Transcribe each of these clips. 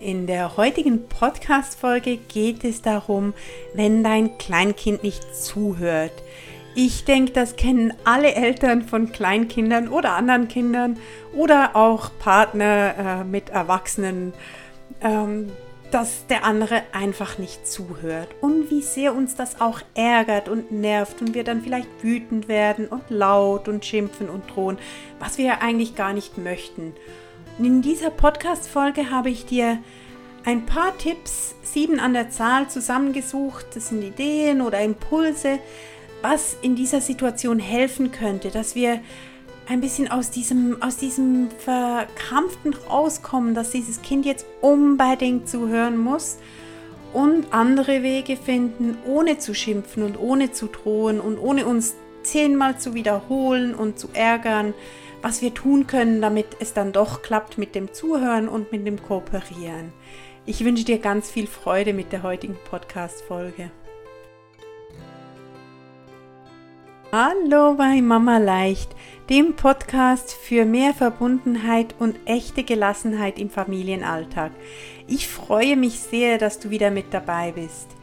In der heutigen Podcast-Folge geht es darum, wenn dein Kleinkind nicht zuhört. Ich denke, das kennen alle Eltern von Kleinkindern oder anderen Kindern oder auch Partner äh, mit Erwachsenen, ähm, dass der andere einfach nicht zuhört und wie sehr uns das auch ärgert und nervt und wir dann vielleicht wütend werden und laut und schimpfen und drohen, was wir ja eigentlich gar nicht möchten. In dieser Podcast-Folge habe ich dir ein paar Tipps, sieben an der Zahl, zusammengesucht. Das sind Ideen oder Impulse, was in dieser Situation helfen könnte, dass wir ein bisschen aus diesem, aus diesem Verkrampften rauskommen, dass dieses Kind jetzt unbedingt zuhören muss und andere Wege finden, ohne zu schimpfen und ohne zu drohen und ohne uns zehnmal zu wiederholen und zu ärgern, was wir tun können, damit es dann doch klappt mit dem Zuhören und mit dem Kooperieren. Ich wünsche dir ganz viel Freude mit der heutigen Podcast-Folge. Hallo bei Mama Leicht, dem Podcast für mehr Verbundenheit und echte Gelassenheit im Familienalltag. Ich freue mich sehr, dass du wieder mit dabei bist.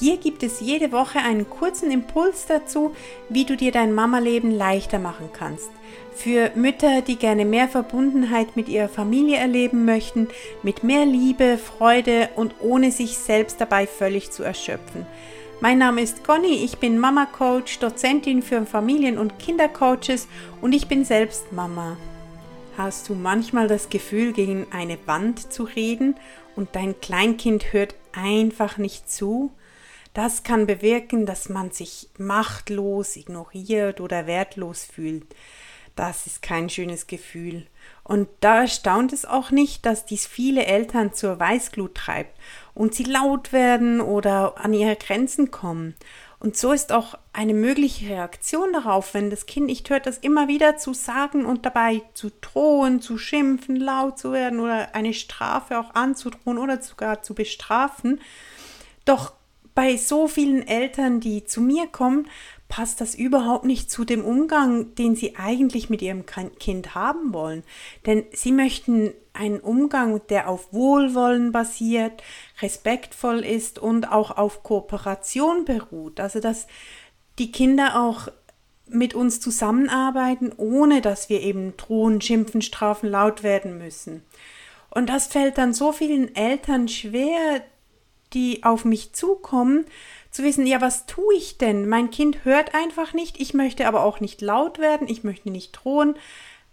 Hier gibt es jede Woche einen kurzen Impuls dazu, wie du dir dein Mama-Leben leichter machen kannst. Für Mütter, die gerne mehr Verbundenheit mit ihrer Familie erleben möchten, mit mehr Liebe, Freude und ohne sich selbst dabei völlig zu erschöpfen. Mein Name ist Conny, ich bin Mama Coach, Dozentin für Familien- und Kindercoaches und ich bin selbst Mama. Hast du manchmal das Gefühl, gegen eine Wand zu reden und dein Kleinkind hört einfach nicht zu? Das kann bewirken, dass man sich machtlos, ignoriert oder wertlos fühlt. Das ist kein schönes Gefühl. Und da erstaunt es auch nicht, dass dies viele Eltern zur Weißglut treibt und sie laut werden oder an ihre Grenzen kommen. Und so ist auch eine mögliche Reaktion darauf, wenn das Kind nicht hört, das immer wieder zu sagen und dabei zu drohen, zu schimpfen, laut zu werden oder eine Strafe auch anzudrohen oder sogar zu bestrafen. Doch bei so vielen Eltern, die zu mir kommen, passt das überhaupt nicht zu dem Umgang, den sie eigentlich mit ihrem Kind haben wollen. Denn sie möchten einen Umgang, der auf Wohlwollen basiert, respektvoll ist und auch auf Kooperation beruht. Also dass die Kinder auch mit uns zusammenarbeiten, ohne dass wir eben drohen, schimpfen, strafen, laut werden müssen. Und das fällt dann so vielen Eltern schwer, die auf mich zukommen, zu wissen, ja, was tue ich denn? Mein Kind hört einfach nicht, ich möchte aber auch nicht laut werden, ich möchte nicht drohen.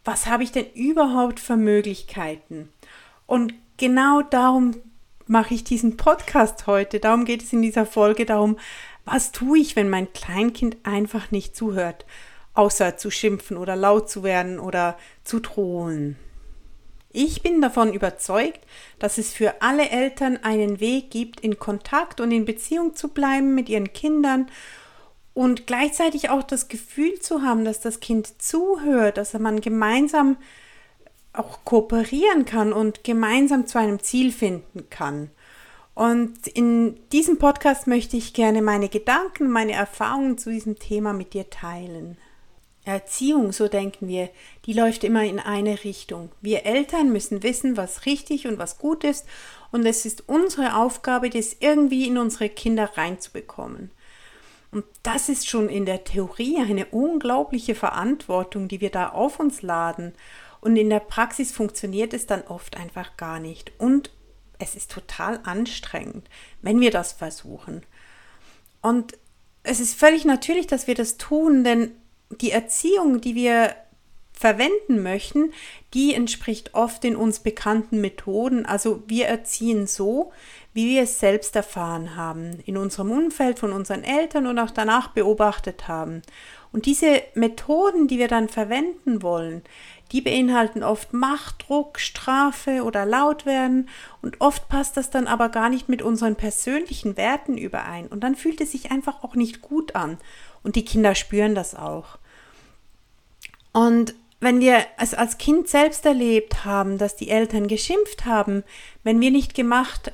Was habe ich denn überhaupt für Möglichkeiten? Und genau darum mache ich diesen Podcast heute. Darum geht es in dieser Folge darum, was tue ich, wenn mein Kleinkind einfach nicht zuhört, außer zu schimpfen oder laut zu werden oder zu drohen. Ich bin davon überzeugt, dass es für alle Eltern einen Weg gibt, in Kontakt und in Beziehung zu bleiben mit ihren Kindern und gleichzeitig auch das Gefühl zu haben, dass das Kind zuhört, dass man gemeinsam auch kooperieren kann und gemeinsam zu einem Ziel finden kann. Und in diesem Podcast möchte ich gerne meine Gedanken, meine Erfahrungen zu diesem Thema mit dir teilen. Erziehung, so denken wir, die läuft immer in eine Richtung. Wir Eltern müssen wissen, was richtig und was gut ist, und es ist unsere Aufgabe, das irgendwie in unsere Kinder reinzubekommen. Und das ist schon in der Theorie eine unglaubliche Verantwortung, die wir da auf uns laden. Und in der Praxis funktioniert es dann oft einfach gar nicht. Und es ist total anstrengend, wenn wir das versuchen. Und es ist völlig natürlich, dass wir das tun, denn die Erziehung, die wir verwenden möchten, die entspricht oft den uns bekannten Methoden. Also wir erziehen so, wie wir es selbst erfahren haben, in unserem Umfeld von unseren Eltern und auch danach beobachtet haben. Und diese Methoden, die wir dann verwenden wollen, die beinhalten oft Macht, Druck, Strafe oder Lautwerden und oft passt das dann aber gar nicht mit unseren persönlichen Werten überein und dann fühlt es sich einfach auch nicht gut an und die Kinder spüren das auch. Und wenn wir es als Kind selbst erlebt haben, dass die Eltern geschimpft haben, wenn wir nicht gemacht,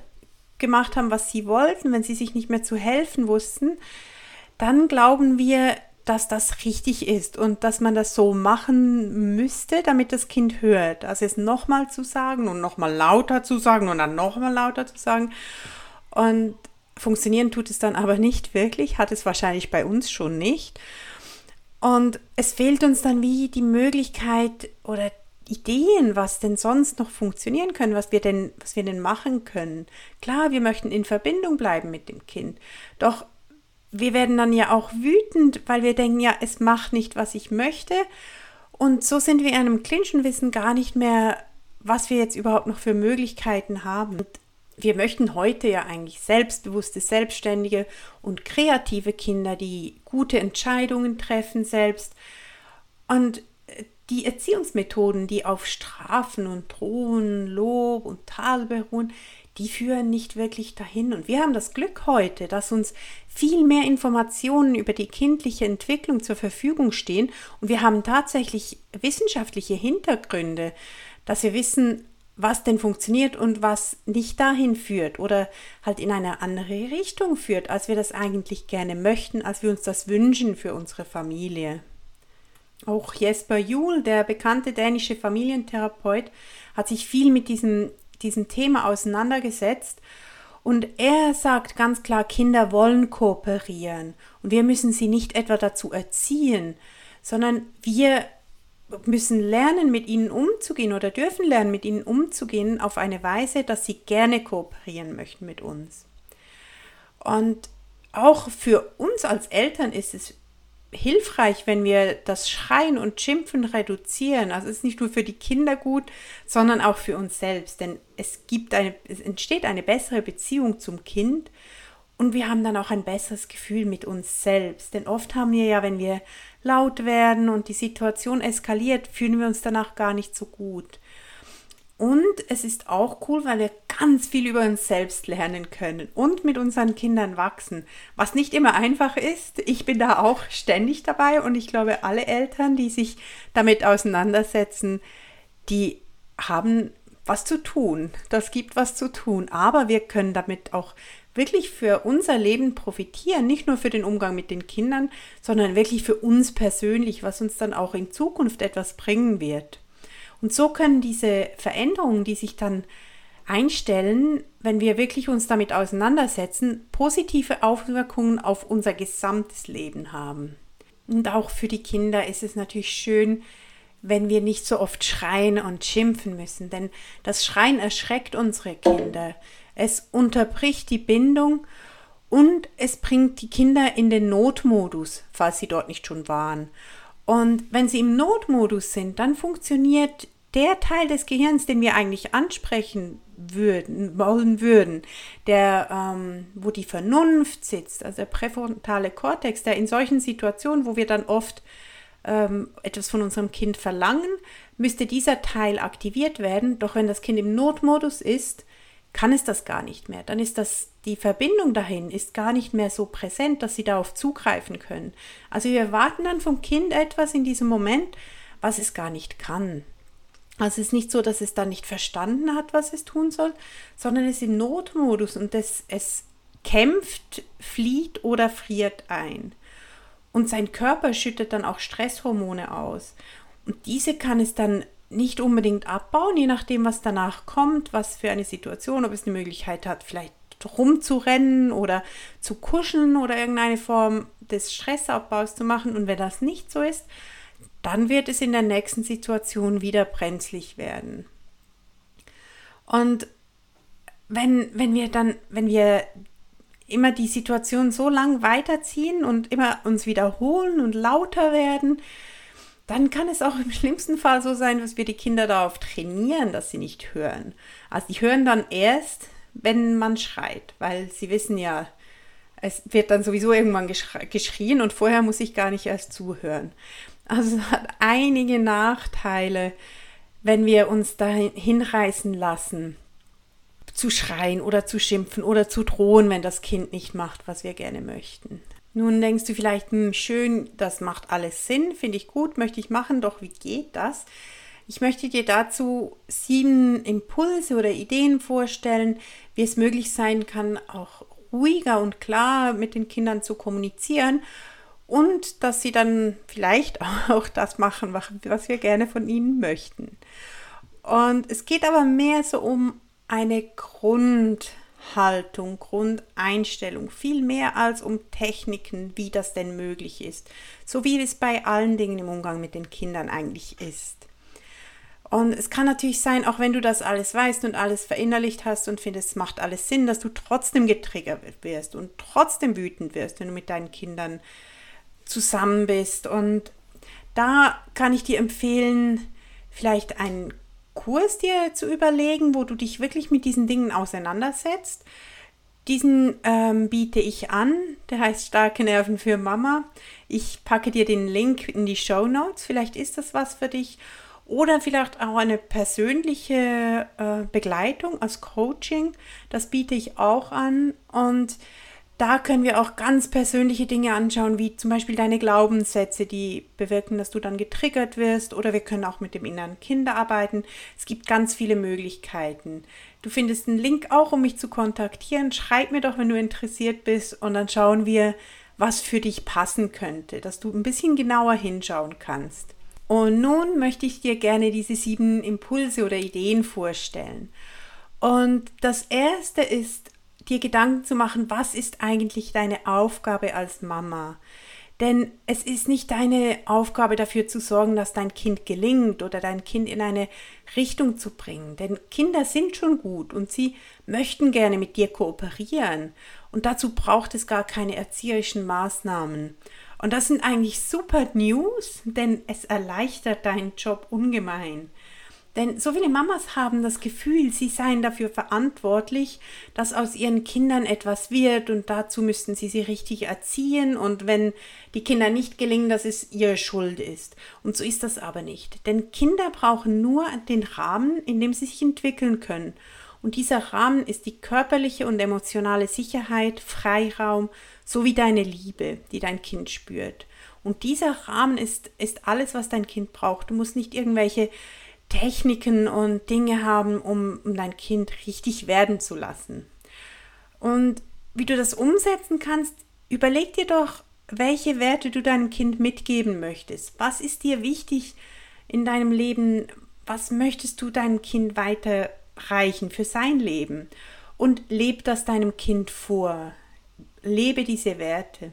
gemacht haben, was sie wollten, wenn sie sich nicht mehr zu helfen wussten, dann glauben wir, dass das richtig ist und dass man das so machen müsste, damit das Kind hört. Also es nochmal zu sagen und nochmal lauter zu sagen und dann nochmal lauter zu sagen. Und funktionieren tut es dann aber nicht wirklich, hat es wahrscheinlich bei uns schon nicht. Und es fehlt uns dann wie die Möglichkeit oder Ideen, was denn sonst noch funktionieren können, was wir denn, was wir denn machen können. Klar, wir möchten in Verbindung bleiben mit dem Kind. Doch wir werden dann ja auch wütend, weil wir denken, ja, es macht nicht, was ich möchte. Und so sind wir in einem Clinch und wissen gar nicht mehr, was wir jetzt überhaupt noch für Möglichkeiten haben. Wir möchten heute ja eigentlich selbstbewusste, selbstständige und kreative Kinder, die gute Entscheidungen treffen selbst. Und die Erziehungsmethoden, die auf Strafen und Drohen, Lob und Tal beruhen, die führen nicht wirklich dahin. Und wir haben das Glück heute, dass uns viel mehr Informationen über die kindliche Entwicklung zur Verfügung stehen. Und wir haben tatsächlich wissenschaftliche Hintergründe, dass wir wissen, was denn funktioniert und was nicht dahin führt oder halt in eine andere Richtung führt, als wir das eigentlich gerne möchten, als wir uns das wünschen für unsere Familie. Auch Jesper Juhl, der bekannte dänische Familientherapeut, hat sich viel mit diesem diesem Thema auseinandergesetzt und er sagt ganz klar, Kinder wollen kooperieren und wir müssen sie nicht etwa dazu erziehen, sondern wir müssen lernen, mit ihnen umzugehen oder dürfen lernen, mit ihnen umzugehen auf eine Weise, dass sie gerne kooperieren möchten mit uns. Und auch für uns als Eltern ist es hilfreich, wenn wir das Schreien und Schimpfen reduzieren. Also es ist nicht nur für die Kinder gut, sondern auch für uns selbst. Denn es gibt eine, es entsteht eine bessere Beziehung zum Kind und wir haben dann auch ein besseres Gefühl mit uns selbst. Denn oft haben wir ja, wenn wir laut werden und die Situation eskaliert, fühlen wir uns danach gar nicht so gut. Und es ist auch cool, weil wir ganz viel über uns selbst lernen können und mit unseren Kindern wachsen, was nicht immer einfach ist. Ich bin da auch ständig dabei und ich glaube, alle Eltern, die sich damit auseinandersetzen, die haben was zu tun. Das gibt was zu tun. Aber wir können damit auch wirklich für unser Leben profitieren, nicht nur für den Umgang mit den Kindern, sondern wirklich für uns persönlich, was uns dann auch in Zukunft etwas bringen wird. Und so können diese Veränderungen, die sich dann einstellen, wenn wir wirklich uns damit auseinandersetzen, positive Auswirkungen auf unser gesamtes Leben haben. Und auch für die Kinder ist es natürlich schön, wenn wir nicht so oft schreien und schimpfen müssen, denn das Schreien erschreckt unsere Kinder. Es unterbricht die Bindung und es bringt die Kinder in den Notmodus, falls sie dort nicht schon waren. Und wenn sie im Notmodus sind, dann funktioniert der Teil des Gehirns, den wir eigentlich ansprechen würden, wollen würden, der, ähm, wo die Vernunft sitzt, also der präfrontale Kortex, der in solchen Situationen, wo wir dann oft ähm, etwas von unserem Kind verlangen, müsste dieser Teil aktiviert werden. Doch wenn das Kind im Notmodus ist, kann es das gar nicht mehr. Dann ist das, die Verbindung dahin ist gar nicht mehr so präsent, dass sie darauf zugreifen können. Also wir erwarten dann vom Kind etwas in diesem Moment, was es gar nicht kann. Also es ist nicht so, dass es dann nicht verstanden hat, was es tun soll, sondern es ist im Notmodus und es, es kämpft, flieht oder friert ein. Und sein Körper schüttet dann auch Stresshormone aus. Und diese kann es dann nicht unbedingt abbauen, je nachdem, was danach kommt, was für eine Situation, ob es eine Möglichkeit hat, vielleicht rumzurennen oder zu kuscheln oder irgendeine Form des Stressabbaus zu machen. Und wenn das nicht so ist, dann wird es in der nächsten Situation wieder brenzlig werden. Und wenn, wenn wir dann, wenn wir immer die Situation so lang weiterziehen und immer uns wiederholen und lauter werden, dann kann es auch im schlimmsten Fall so sein, dass wir die Kinder darauf trainieren, dass sie nicht hören. Also die hören dann erst, wenn man schreit, weil sie wissen ja, es wird dann sowieso irgendwann geschrien und vorher muss ich gar nicht erst zuhören. Also es hat einige Nachteile, wenn wir uns dahin hinreißen lassen, zu schreien oder zu schimpfen oder zu drohen, wenn das Kind nicht macht, was wir gerne möchten. Nun denkst du vielleicht, hm, schön, das macht alles Sinn, finde ich gut, möchte ich machen, doch wie geht das? Ich möchte dir dazu sieben Impulse oder Ideen vorstellen, wie es möglich sein kann, auch ruhiger und klar mit den Kindern zu kommunizieren und dass sie dann vielleicht auch das machen, was wir gerne von ihnen möchten. Und es geht aber mehr so um eine Grundhaltung, Grundeinstellung, viel mehr als um Techniken, wie das denn möglich ist, so wie es bei allen Dingen im Umgang mit den Kindern eigentlich ist. Und es kann natürlich sein, auch wenn du das alles weißt und alles verinnerlicht hast und findest, es macht alles Sinn, dass du trotzdem getriggert wirst und trotzdem wütend wirst, wenn du mit deinen Kindern zusammen bist. Und da kann ich dir empfehlen, vielleicht einen Kurs dir zu überlegen, wo du dich wirklich mit diesen Dingen auseinandersetzt. Diesen ähm, biete ich an, der heißt Starke Nerven für Mama. Ich packe dir den Link in die Show Notes, vielleicht ist das was für dich. Oder vielleicht auch eine persönliche äh, Begleitung als Coaching, das biete ich auch an. Und da können wir auch ganz persönliche Dinge anschauen, wie zum Beispiel deine Glaubenssätze, die bewirken, dass du dann getriggert wirst. Oder wir können auch mit dem inneren Kind arbeiten. Es gibt ganz viele Möglichkeiten. Du findest einen Link auch, um mich zu kontaktieren. Schreib mir doch, wenn du interessiert bist. Und dann schauen wir, was für dich passen könnte, dass du ein bisschen genauer hinschauen kannst. Und nun möchte ich dir gerne diese sieben Impulse oder Ideen vorstellen. Und das erste ist dir Gedanken zu machen, was ist eigentlich deine Aufgabe als Mama? Denn es ist nicht deine Aufgabe dafür zu sorgen, dass dein Kind gelingt oder dein Kind in eine Richtung zu bringen. Denn Kinder sind schon gut und sie möchten gerne mit dir kooperieren. Und dazu braucht es gar keine erzieherischen Maßnahmen. Und das sind eigentlich super News, denn es erleichtert deinen Job ungemein. Denn so viele Mamas haben das Gefühl, sie seien dafür verantwortlich, dass aus ihren Kindern etwas wird und dazu müssten sie sie richtig erziehen und wenn die Kinder nicht gelingen, dass es ihre Schuld ist. Und so ist das aber nicht. Denn Kinder brauchen nur den Rahmen, in dem sie sich entwickeln können. Und dieser Rahmen ist die körperliche und emotionale Sicherheit, Freiraum sowie deine Liebe, die dein Kind spürt. Und dieser Rahmen ist, ist alles, was dein Kind braucht. Du musst nicht irgendwelche Techniken und Dinge haben, um, um dein Kind richtig werden zu lassen. Und wie du das umsetzen kannst, überleg dir doch, welche Werte du deinem Kind mitgeben möchtest. Was ist dir wichtig in deinem Leben? Was möchtest du deinem Kind weiterreichen für sein Leben? Und leb das deinem Kind vor. Lebe diese Werte.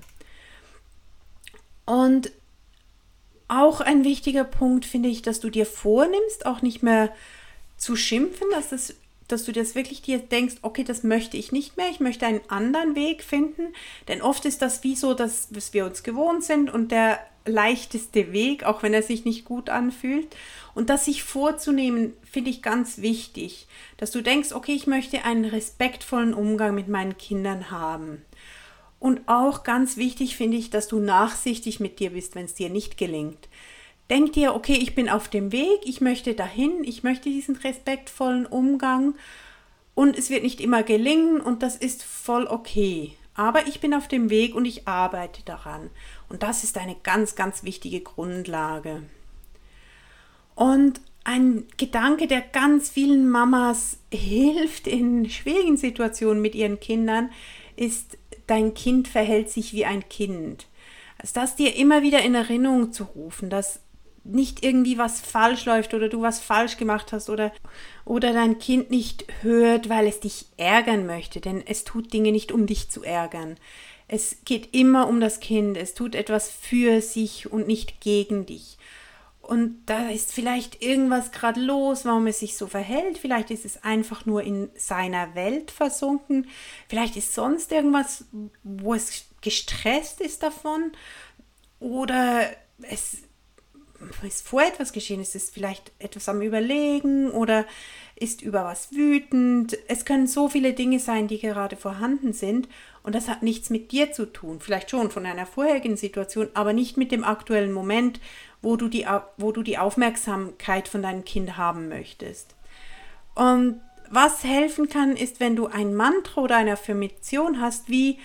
Und auch ein wichtiger Punkt finde ich, dass du dir vornimmst, auch nicht mehr zu schimpfen, dass, das, dass du das wirklich dir denkst, okay, das möchte ich nicht mehr, ich möchte einen anderen Weg finden. Denn oft ist das wie so, dass, dass wir uns gewohnt sind und der leichteste Weg, auch wenn er sich nicht gut anfühlt. Und das sich vorzunehmen, finde ich ganz wichtig, dass du denkst, okay, ich möchte einen respektvollen Umgang mit meinen Kindern haben. Und auch ganz wichtig finde ich, dass du nachsichtig mit dir bist, wenn es dir nicht gelingt. Denk dir, okay, ich bin auf dem Weg, ich möchte dahin, ich möchte diesen respektvollen Umgang und es wird nicht immer gelingen und das ist voll okay. Aber ich bin auf dem Weg und ich arbeite daran. Und das ist eine ganz, ganz wichtige Grundlage. Und ein Gedanke, der ganz vielen Mamas hilft in schwierigen Situationen mit ihren Kindern, ist dein Kind verhält sich wie ein Kind. Also das dir immer wieder in Erinnerung zu rufen, dass nicht irgendwie was falsch läuft oder du was falsch gemacht hast oder, oder dein Kind nicht hört, weil es dich ärgern möchte, denn es tut Dinge nicht, um dich zu ärgern. Es geht immer um das Kind, es tut etwas für sich und nicht gegen dich und da ist vielleicht irgendwas gerade los, warum es sich so verhält. Vielleicht ist es einfach nur in seiner Welt versunken. Vielleicht ist sonst irgendwas, wo es gestresst ist davon. Oder es ist vor etwas geschehen, es ist vielleicht etwas am Überlegen oder ist über was wütend. Es können so viele Dinge sein, die gerade vorhanden sind und das hat nichts mit dir zu tun. Vielleicht schon von einer vorherigen Situation, aber nicht mit dem aktuellen Moment wo du die, wo du die Aufmerksamkeit von deinem Kind haben möchtest. Und was helfen kann, ist, wenn du ein Mantra oder eine Affirmation hast, wie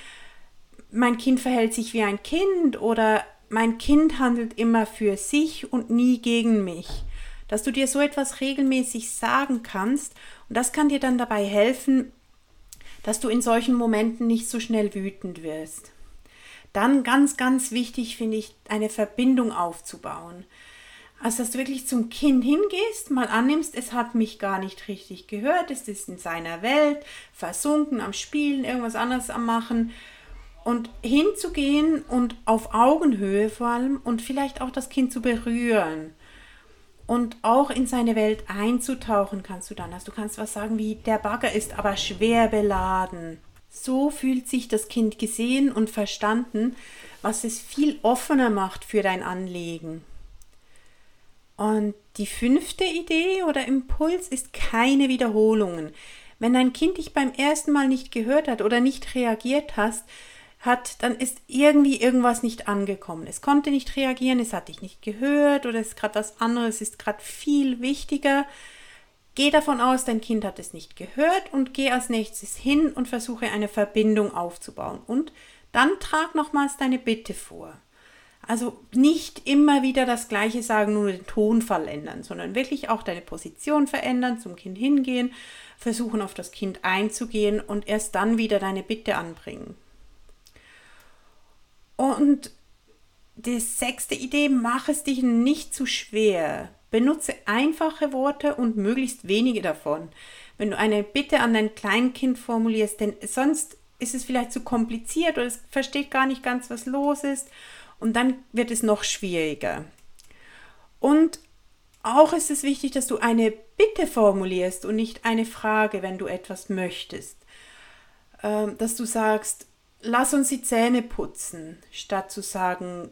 mein Kind verhält sich wie ein Kind oder mein Kind handelt immer für sich und nie gegen mich. Dass du dir so etwas regelmäßig sagen kannst und das kann dir dann dabei helfen, dass du in solchen Momenten nicht so schnell wütend wirst. Dann ganz, ganz wichtig finde ich, eine Verbindung aufzubauen. Also, dass du wirklich zum Kind hingehst, mal annimmst, es hat mich gar nicht richtig gehört, es ist in seiner Welt, versunken am Spielen, irgendwas anderes am Machen. Und hinzugehen und auf Augenhöhe vor allem und vielleicht auch das Kind zu berühren und auch in seine Welt einzutauchen kannst du dann. Also du kannst was sagen wie, der Bagger ist aber schwer beladen. So fühlt sich das Kind gesehen und verstanden, was es viel offener macht für dein Anliegen. Und die fünfte Idee oder Impuls ist keine Wiederholungen. Wenn dein Kind dich beim ersten Mal nicht gehört hat oder nicht reagiert hast, hat, dann ist irgendwie irgendwas nicht angekommen. Es konnte nicht reagieren, es hat dich nicht gehört oder es ist gerade was anderes, ist gerade viel wichtiger. Geh davon aus, dein Kind hat es nicht gehört und geh als nächstes hin und versuche eine Verbindung aufzubauen. Und dann trag nochmals deine Bitte vor. Also nicht immer wieder das Gleiche sagen, nur den Tonfall ändern, sondern wirklich auch deine Position verändern, zum Kind hingehen, versuchen auf das Kind einzugehen und erst dann wieder deine Bitte anbringen. Und die sechste Idee, mach es dich nicht zu schwer. Benutze einfache Worte und möglichst wenige davon. Wenn du eine Bitte an dein Kleinkind formulierst, denn sonst ist es vielleicht zu kompliziert oder es versteht gar nicht ganz, was los ist und dann wird es noch schwieriger. Und auch ist es wichtig, dass du eine Bitte formulierst und nicht eine Frage, wenn du etwas möchtest. Ähm, dass du sagst, lass uns die Zähne putzen, statt zu sagen,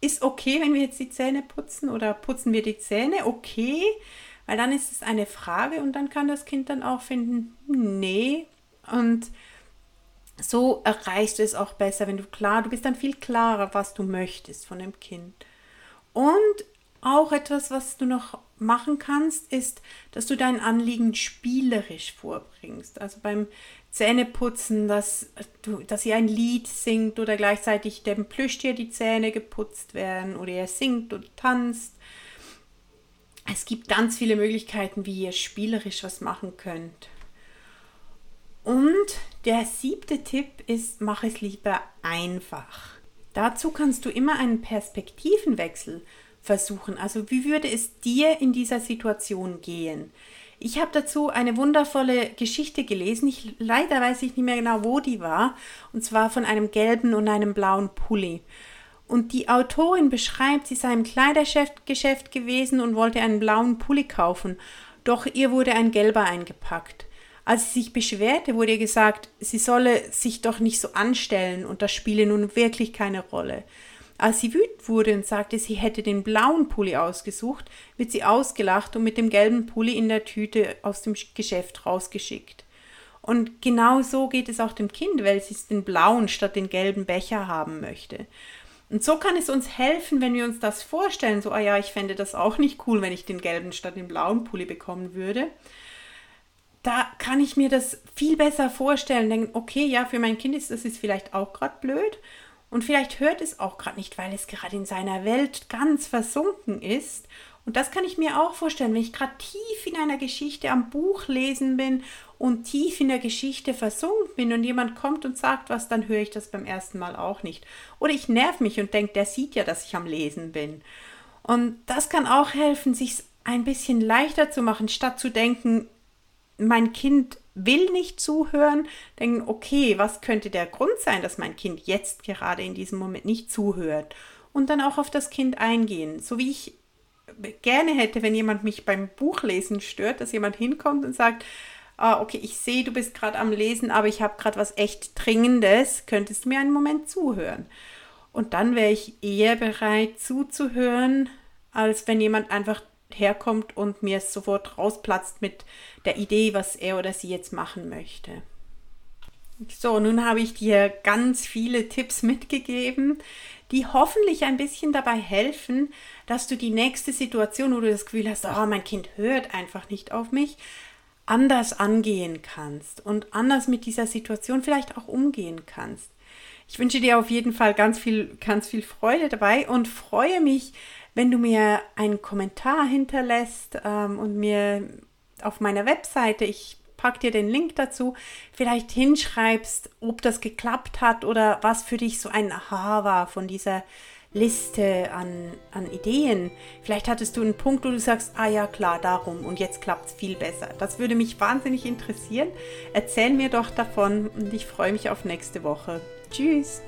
ist okay, wenn wir jetzt die Zähne putzen oder putzen wir die Zähne? Okay, weil dann ist es eine Frage und dann kann das Kind dann auch finden, nee. Und so erreichst du es auch besser, wenn du klar, du bist dann viel klarer, was du möchtest von dem Kind. Und auch etwas, was du noch machen kannst, ist, dass du dein Anliegen spielerisch vorbringst. Also beim Zähneputzen, dass, du, dass ihr ein Lied singt oder gleichzeitig dem Plüschtier die Zähne geputzt werden oder ihr singt und tanzt. Es gibt ganz viele Möglichkeiten, wie ihr spielerisch was machen könnt. Und der siebte Tipp ist, mach es lieber einfach. Dazu kannst du immer einen Perspektivenwechsel versuchen. Also wie würde es dir in dieser Situation gehen? Ich habe dazu eine wundervolle Geschichte gelesen. Ich, leider weiß ich nicht mehr genau, wo die war. Und zwar von einem gelben und einem blauen Pulli. Und die Autorin beschreibt, sie sei im Kleidergeschäft gewesen und wollte einen blauen Pulli kaufen. Doch ihr wurde ein gelber eingepackt. Als sie sich beschwerte, wurde ihr gesagt, sie solle sich doch nicht so anstellen und das spiele nun wirklich keine Rolle. Als sie wütend wurde und sagte, sie hätte den blauen Pulli ausgesucht, wird sie ausgelacht und mit dem gelben Pulli in der Tüte aus dem Geschäft rausgeschickt. Und genau so geht es auch dem Kind, weil sie den blauen statt den gelben Becher haben möchte. Und so kann es uns helfen, wenn wir uns das vorstellen, so, ah ja, ich fände das auch nicht cool, wenn ich den gelben statt den blauen Pulli bekommen würde. Da kann ich mir das viel besser vorstellen, denken, okay, ja, für mein Kind ist das ist vielleicht auch gerade blöd und vielleicht hört es auch gerade nicht, weil es gerade in seiner Welt ganz versunken ist. Und das kann ich mir auch vorstellen, wenn ich gerade tief in einer Geschichte am Buch lesen bin und tief in der Geschichte versunken bin und jemand kommt und sagt was, dann höre ich das beim ersten Mal auch nicht. Oder ich nerv mich und denke, der sieht ja, dass ich am Lesen bin. Und das kann auch helfen, sich ein bisschen leichter zu machen, statt zu denken, mein Kind will nicht zuhören, denken, okay, was könnte der Grund sein, dass mein Kind jetzt gerade in diesem Moment nicht zuhört? Und dann auch auf das Kind eingehen. So wie ich gerne hätte, wenn jemand mich beim Buchlesen stört, dass jemand hinkommt und sagt, ah, okay, ich sehe, du bist gerade am Lesen, aber ich habe gerade was echt Dringendes, könntest du mir einen Moment zuhören? Und dann wäre ich eher bereit zuzuhören, als wenn jemand einfach herkommt und mir sofort rausplatzt mit der Idee, was er oder sie jetzt machen möchte. So, nun habe ich dir ganz viele Tipps mitgegeben, die hoffentlich ein bisschen dabei helfen, dass du die nächste Situation, wo du das Gefühl hast, oh, mein Kind hört einfach nicht auf mich, anders angehen kannst und anders mit dieser Situation vielleicht auch umgehen kannst. Ich wünsche dir auf jeden Fall ganz viel, ganz viel Freude dabei und freue mich, wenn du mir einen Kommentar hinterlässt ähm, und mir auf meiner Webseite, ich pack dir den Link dazu, vielleicht hinschreibst, ob das geklappt hat oder was für dich so ein Aha war von dieser Liste an, an Ideen. Vielleicht hattest du einen Punkt, wo du sagst, ah ja klar, darum und jetzt klappt es viel besser. Das würde mich wahnsinnig interessieren. Erzähl mir doch davon und ich freue mich auf nächste Woche. Tschüss.